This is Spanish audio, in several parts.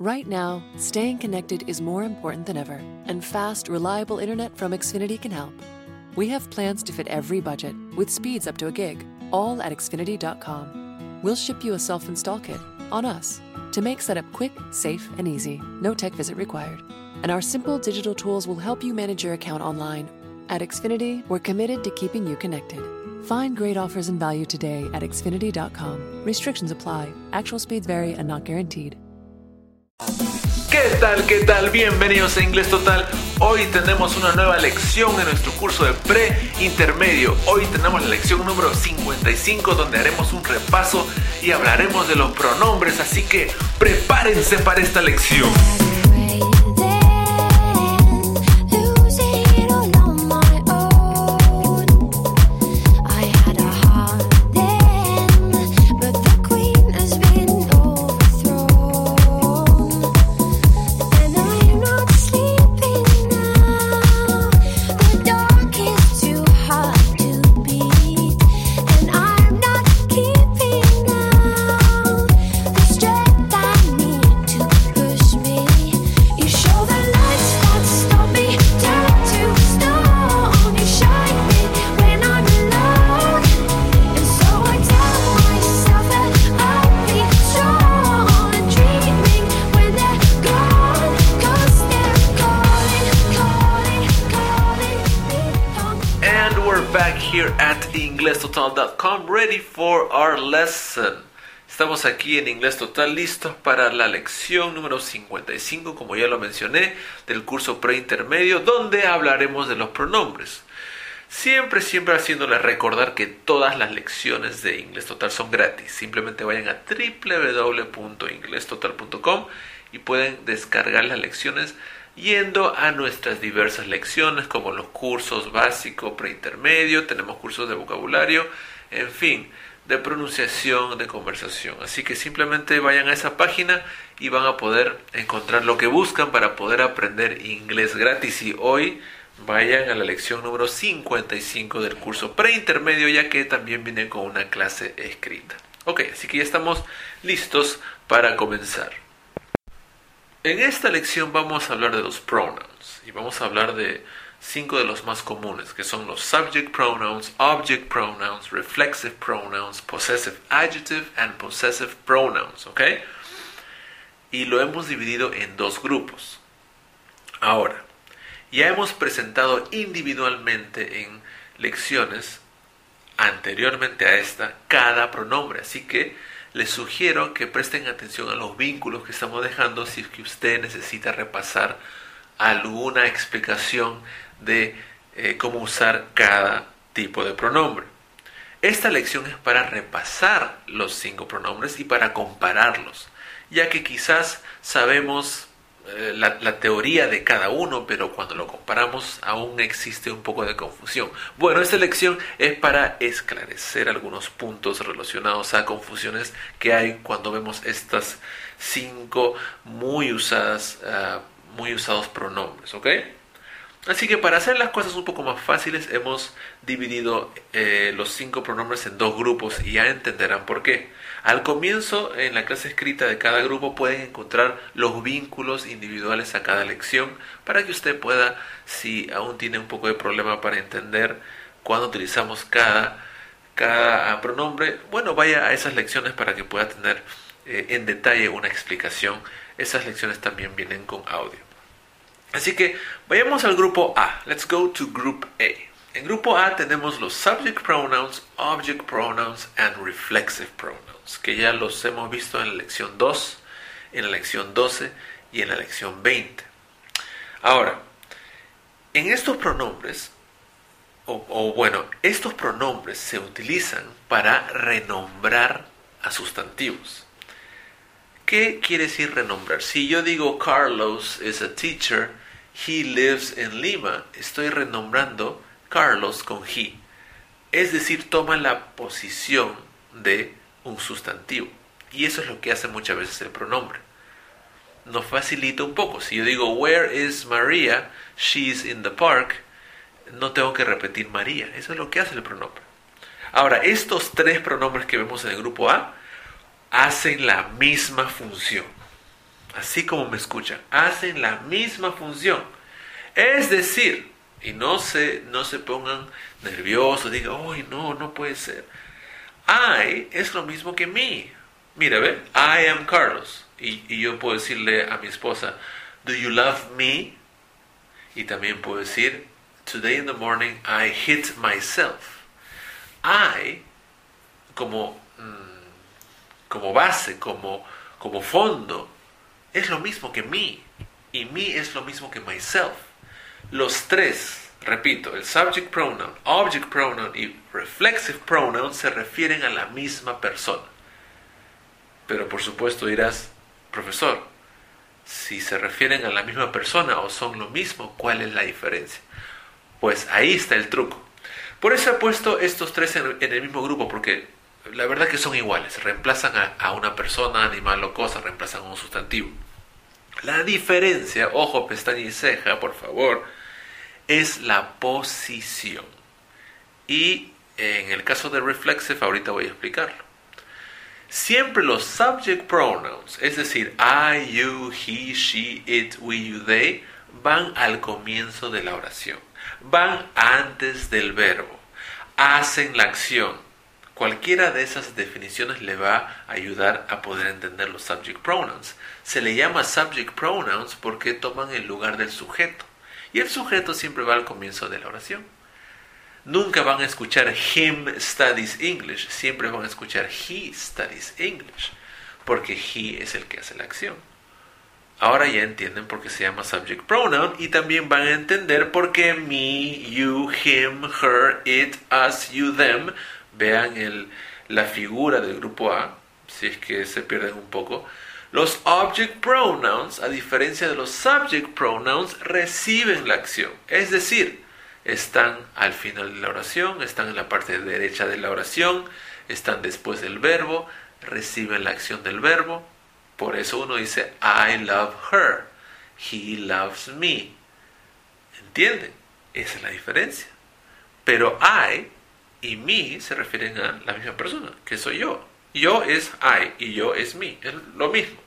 Right now, staying connected is more important than ever, and fast, reliable internet from Xfinity can help. We have plans to fit every budget, with speeds up to a gig, all at Xfinity.com. We'll ship you a self install kit on us to make setup quick, safe, and easy. No tech visit required. And our simple digital tools will help you manage your account online. At Xfinity, we're committed to keeping you connected. Find great offers and value today at Xfinity.com. Restrictions apply, actual speeds vary and not guaranteed. ¿Qué tal? ¿Qué tal? Bienvenidos a Inglés Total. Hoy tenemos una nueva lección en nuestro curso de pre-intermedio. Hoy tenemos la lección número 55 donde haremos un repaso y hablaremos de los pronombres, así que prepárense para esta lección. Ready for our lesson. Estamos aquí en Inglés Total listos para la lección número 55, como ya lo mencioné, del curso preintermedio, donde hablaremos de los pronombres. Siempre, siempre haciéndole recordar que todas las lecciones de Inglés Total son gratis. Simplemente vayan a www.inglestotal.com y pueden descargar las lecciones yendo a nuestras diversas lecciones como los cursos básico, preintermedio, tenemos cursos de vocabulario, en fin, de pronunciación, de conversación. Así que simplemente vayan a esa página y van a poder encontrar lo que buscan para poder aprender inglés gratis. Y hoy vayan a la lección número 55 del curso preintermedio ya que también viene con una clase escrita. Ok, así que ya estamos listos para comenzar. En esta lección vamos a hablar de los pronouns y vamos a hablar de cinco de los más comunes, que son los subject pronouns, object pronouns, reflexive pronouns, possessive adjective and possessive pronouns, ¿ok? Y lo hemos dividido en dos grupos. Ahora, ya hemos presentado individualmente en lecciones anteriormente a esta cada pronombre, así que les sugiero que presten atención a los vínculos que estamos dejando si es que usted necesita repasar alguna explicación de eh, cómo usar cada tipo de pronombre. Esta lección es para repasar los cinco pronombres y para compararlos, ya que quizás sabemos eh, la, teoría de cada uno, pero cuando lo comparamos aún existe un poco de confusión. Bueno, esta lección es para esclarecer algunos puntos relacionados a confusiones que hay cuando vemos estas cinco muy usadas, ah, muy usados pronombres, ¿ok? Así que para hacer las cosas un poco más fáciles hemos dividido eh, los cinco pronombres en dos grupos y ya entenderán por qué. Al comienzo, en la clase escrita de cada grupo, pueden encontrar los vínculos individuales a cada lección para que usted pueda, si aún tiene un poco de problema para entender cuándo utilizamos cada, cada pronombre, bueno, vaya a esas lecciones para que pueda tener eh, en detalle una explicación. Esas lecciones también vienen con audio. Así que vayamos al grupo A. Let's go to group A. En grupo A tenemos los subject pronouns, object pronouns and reflexive pronouns, que ya los hemos visto en la lección 2, en la lección 12 y en la lección 20. Ahora, en estos pronombres, o, bueno, estos pronombres se utilizan para renombrar a sustantivos. ¿Qué quiere decir renombrar? Si yo digo Carlos is a teacher, he lives in Lima, estoy renombrando Carlos con he. Es decir, toma la posición de un sustantivo. Y eso es lo que hace muchas veces el pronombre. Nos facilita un poco. Si yo digo, Where is Maria? She's in the park. No tengo que repetir María. Eso es lo que hace el pronombre. Ahora, estos tres pronombres que vemos en el grupo A hacen la misma función. Así como me escuchan, hacen la misma función. Es decir, y no se, no se pongan nerviosos, digan, uy, no, no puede ser. I es lo mismo que me. Mira, ve, I am Carlos. Y, y yo puedo decirle a mi esposa, Do you love me? Y también puedo decir, Today in the morning I hit myself. I, como, mm, como base, como, como fondo, es lo mismo que me. Y me es lo mismo que myself. Los tres, repito, el subject pronoun, object pronoun y reflexive pronoun se refieren a la misma persona. Pero por supuesto dirás, profesor, si se refieren a la misma persona o son lo mismo, ¿cuál es la diferencia? Pues ahí está el truco. Por eso he puesto estos tres en, el mismo grupo, porque la verdad que son iguales. Reemplazan a, a, una persona, animal o cosa, reemplazan a un sustantivo. La diferencia, ojo, pestaña y ceja, por favor, es la posición. Y en el caso de reflexive, ahorita voy a explicarlo. Siempre los subject pronouns, es decir, I, you, he, she, it, we, you, they, van al comienzo de la oración. Van antes del verbo. Hacen la acción. Cualquiera de esas definiciones le va a ayudar a poder entender los subject pronouns. Se le llama subject pronouns porque toman el lugar del sujeto. Y el sujeto siempre va al comienzo de la oración nunca van a escuchar him studies English, siempre van a escuchar he studies English, porque he es el que hace la acción. Ahora ya entienden por qué se llama subject pronoun y también van a entender por qué me, you, him, her, it, us, you, them. Vean el, la figura del grupo A, si es que se pierden un poco. Los object pronouns, a diferencia de los subject pronouns, reciben la acción. Es decir, están al final de la oración, están en la parte derecha de la oración, están después del verbo, reciben la acción del verbo. Por eso uno dice, I love her, he loves me. ¿Entienden? Esa es la diferencia. Pero I y me se refieren a la misma persona, que soy yo. Yo es I y yo es me, es lo mismo.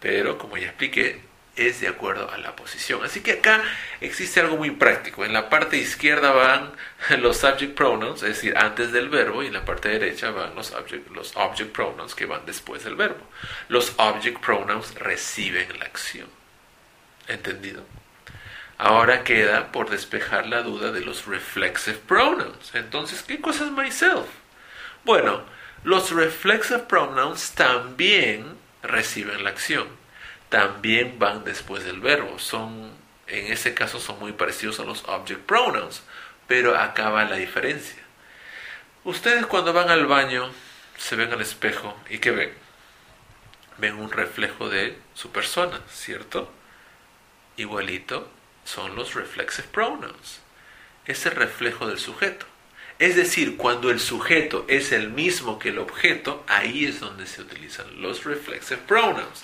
Pero como ya expliqué, es de acuerdo a la posición. Así que acá existe algo muy práctico. En la parte izquierda van los subject pronouns, es decir, antes del verbo, y en la parte derecha van los object, los object pronouns que van después del verbo. Los object pronouns reciben la acción. ¿Entendido? Ahora queda por despejar la duda de los reflexive pronouns. Entonces, ¿qué cosa es myself? Bueno, los reflexive pronouns también reciben la acción también van después del verbo. Son, en ese caso son muy parecidos a los object pronouns, pero acá va la diferencia. Ustedes cuando van al baño se ven al espejo y ¿qué ven? Ven un reflejo de su persona, ¿cierto? Igualito son los reflexive pronouns. Ese reflejo del sujeto. Es decir, cuando el sujeto es el mismo que el objeto, ahí es donde se utilizan los reflexive pronouns.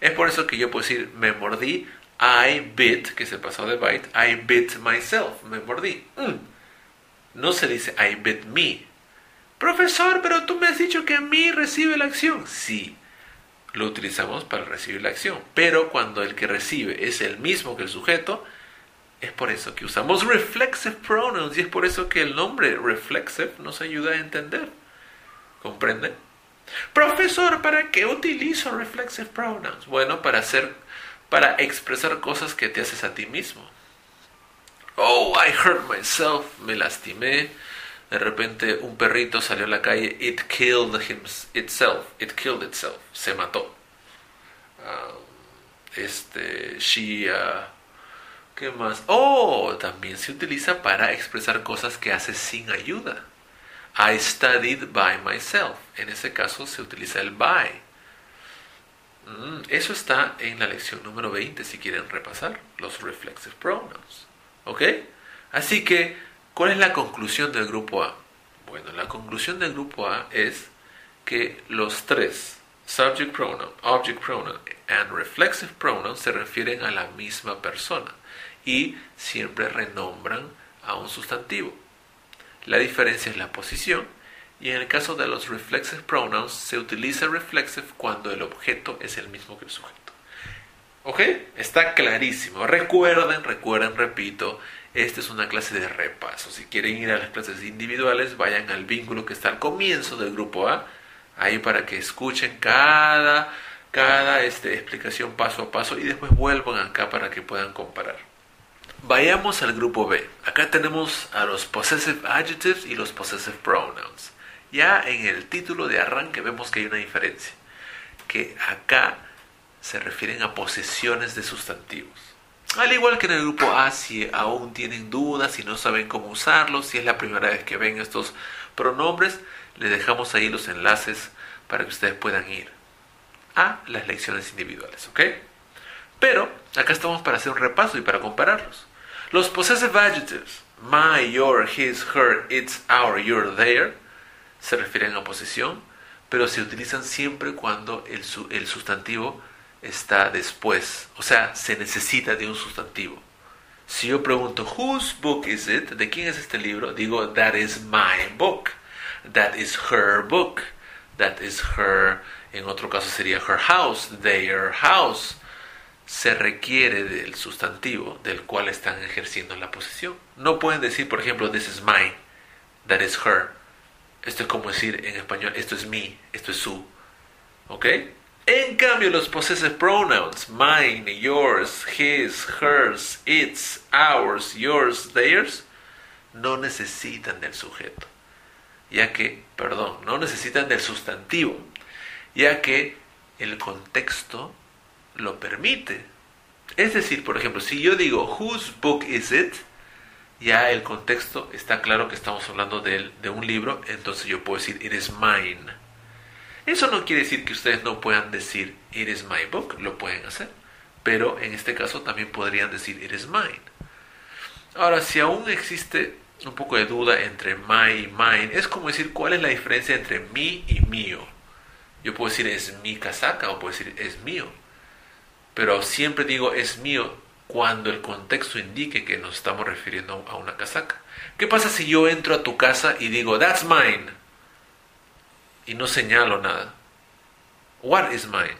Es por eso que yo puedo decir, me mordí, I bit, que se pasó de bite, I bit myself, me mordí. Mm. No se dice I bit me. Profesor, pero tú me has dicho que me recibe la acción. Sí, lo utilizamos para recibir la acción. Pero cuando el que recibe es el mismo que el sujeto, es por eso que usamos reflexive pronouns y es por eso que el nombre reflexive nos ayuda a entender. ¿Comprenden? Profesor, ¿para qué utilizo reflexive pronouns? Bueno, para hacer, para expresar cosas que te haces a ti mismo. Oh, I hurt myself, me lastimé. De repente un perrito salió a la calle, it killed itself, it killed itself, se mató. Um, este, she, uh, ¿qué más? Oh, también se utiliza para expresar cosas que haces sin ayuda. I studied by myself. En ese caso se utiliza el by. Mm, eso está en la lección número 20 si quieren repasar los reflexive pronouns. ¿Ok? Así que, ¿cuál es la conclusión del grupo A? Bueno, la conclusión del grupo A es que los tres, subject pronoun, object pronoun and reflexive pronoun, se refieren a la misma persona y siempre renombran a un sustantivo. La diferencia es la posición Y en el caso de los reflexive pronouns, se utiliza reflexive cuando el objeto es el mismo que el sujeto. ¿Ok? Está clarísimo. Recuerden, recuerden, repito, esta es una clase de repaso. Si quieren ir a las clases individuales, vayan al vínculo que está al comienzo del grupo A, ahí para que escuchen cada, cada este, explicación paso a paso y después vuelvan acá para que puedan comparar. Vayamos al grupo B. Acá tenemos a los possessive adjectives y los possessive pronouns. Ya en el título de arranque vemos que hay una diferencia, que acá se refieren a posesiones de sustantivos. Al igual que en el grupo A, si aún tienen dudas, si no saben cómo usarlos, si es la primera vez que ven estos pronombres, les dejamos ahí los enlaces para que ustedes puedan ir a las lecciones individuales, ¿ok? Pero acá estamos para hacer un repaso y para compararlos. Los possessive adjectives, my, your, his, her, its, our, your, their, se refieren a posesión, pero se utilizan siempre cuando el, el sustantivo está después, o sea, se necesita de un sustantivo. Si yo pregunto, whose book is it? ¿De quién es este libro? Digo, that is my book. That is her book. That is her, en otro caso sería her house, their house. Se requiere del sustantivo del cual están ejerciendo la posesión. No pueden decir, por ejemplo, this is mine, that is her. Esto es como decir en español, esto es mi, esto es su. ¿Ok? En cambio, los possessive pronouns, mine, yours, his, hers, its, ours, yours, theirs, no necesitan del sujeto, ya que, perdón, no necesitan del sustantivo, ya que el contexto lo permite. Es decir, por ejemplo, si yo digo, whose book is it? Ya el contexto está claro que estamos hablando de, de un libro, entonces yo puedo decir, it is mine. Eso no quiere decir que ustedes no puedan decir It is my book, lo pueden hacer, pero en este caso también podrían decir It is mine. Ahora, si aún existe un poco de duda entre my y mine, es como decir cuál es la diferencia entre mi y mío. Yo puedo decir es mi casaca o puedo decir es mío, pero siempre digo es mío cuando el contexto indique que nos estamos refiriendo a una casaca. ¿Qué pasa si yo entro a tu casa y digo that's mine? y no señalo nada. What is mine?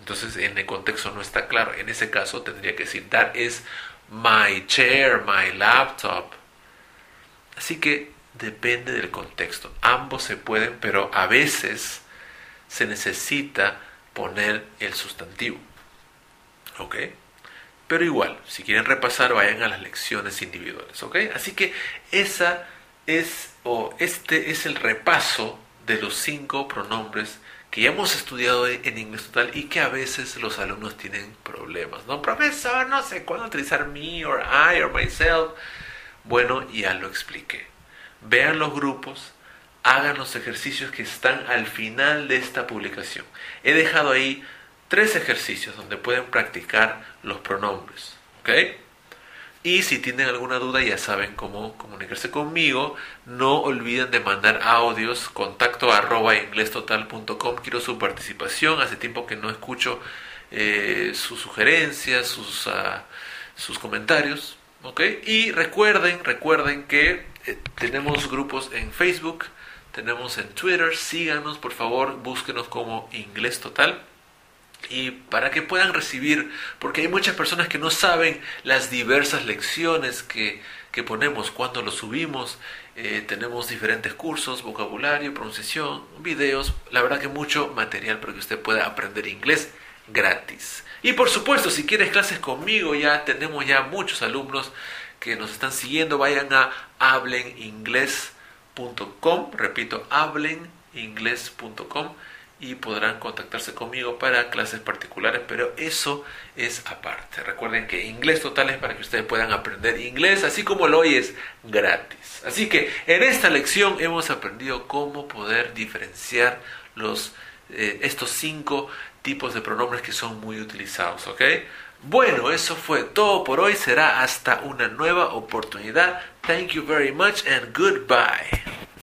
Entonces en el contexto no está claro. En ese caso tendría que decir that is my chair, my laptop. Así que depende del contexto. Ambos se pueden, pero a veces se necesita poner el sustantivo. ¿Ok? Pero igual, si quieren repasar, vayan a las lecciones individuales. ¿Ok? Así que esa es, o este es el repaso de los cinco pronombres que ya hemos estudiado en inglés total y que a veces los alumnos tienen problemas. No, profesor, no sé cuándo utilizar me or I or myself. Bueno, ya lo expliqué. Vean los grupos, hagan los ejercicios que están al final de esta publicación. He dejado ahí tres ejercicios donde pueden practicar los pronombres. Y si tienen alguna duda ya saben cómo comunicarse conmigo. No olviden de mandar audios, contacto arroba inglestotal.com. Quiero su participación. Hace tiempo que no escucho eh, sus sugerencias, sus, uh, sus comentarios. Y recuerden, recuerden que eh, tenemos grupos en Facebook, tenemos en Twitter. Síganos, por favor, búsquenos como Inglés Total y para que puedan recibir, porque hay muchas personas que no saben las diversas lecciones que, que ponemos cuando lo subimos. Eh, tenemos diferentes cursos, vocabulario, pronunciación, videos, la verdad que mucho material para que usted pueda aprender inglés gratis. Y por supuesto, si quieres clases conmigo, ya tenemos ya muchos alumnos que nos están siguiendo, vayan a hableningles.com, repito, hableningles.com y podrán contactarse conmigo para clases particulares, pero eso es aparte. Recuerden que inglés total es para que ustedes puedan aprender inglés, así como lo oyes, gratis. Así que en esta lección hemos aprendido cómo poder diferenciar los, eh, estos cinco tipos de pronombres que son muy utilizados, ¿ok? Bueno, eso fue todo por hoy. Será hasta una nueva oportunidad. Thank you very much and goodbye.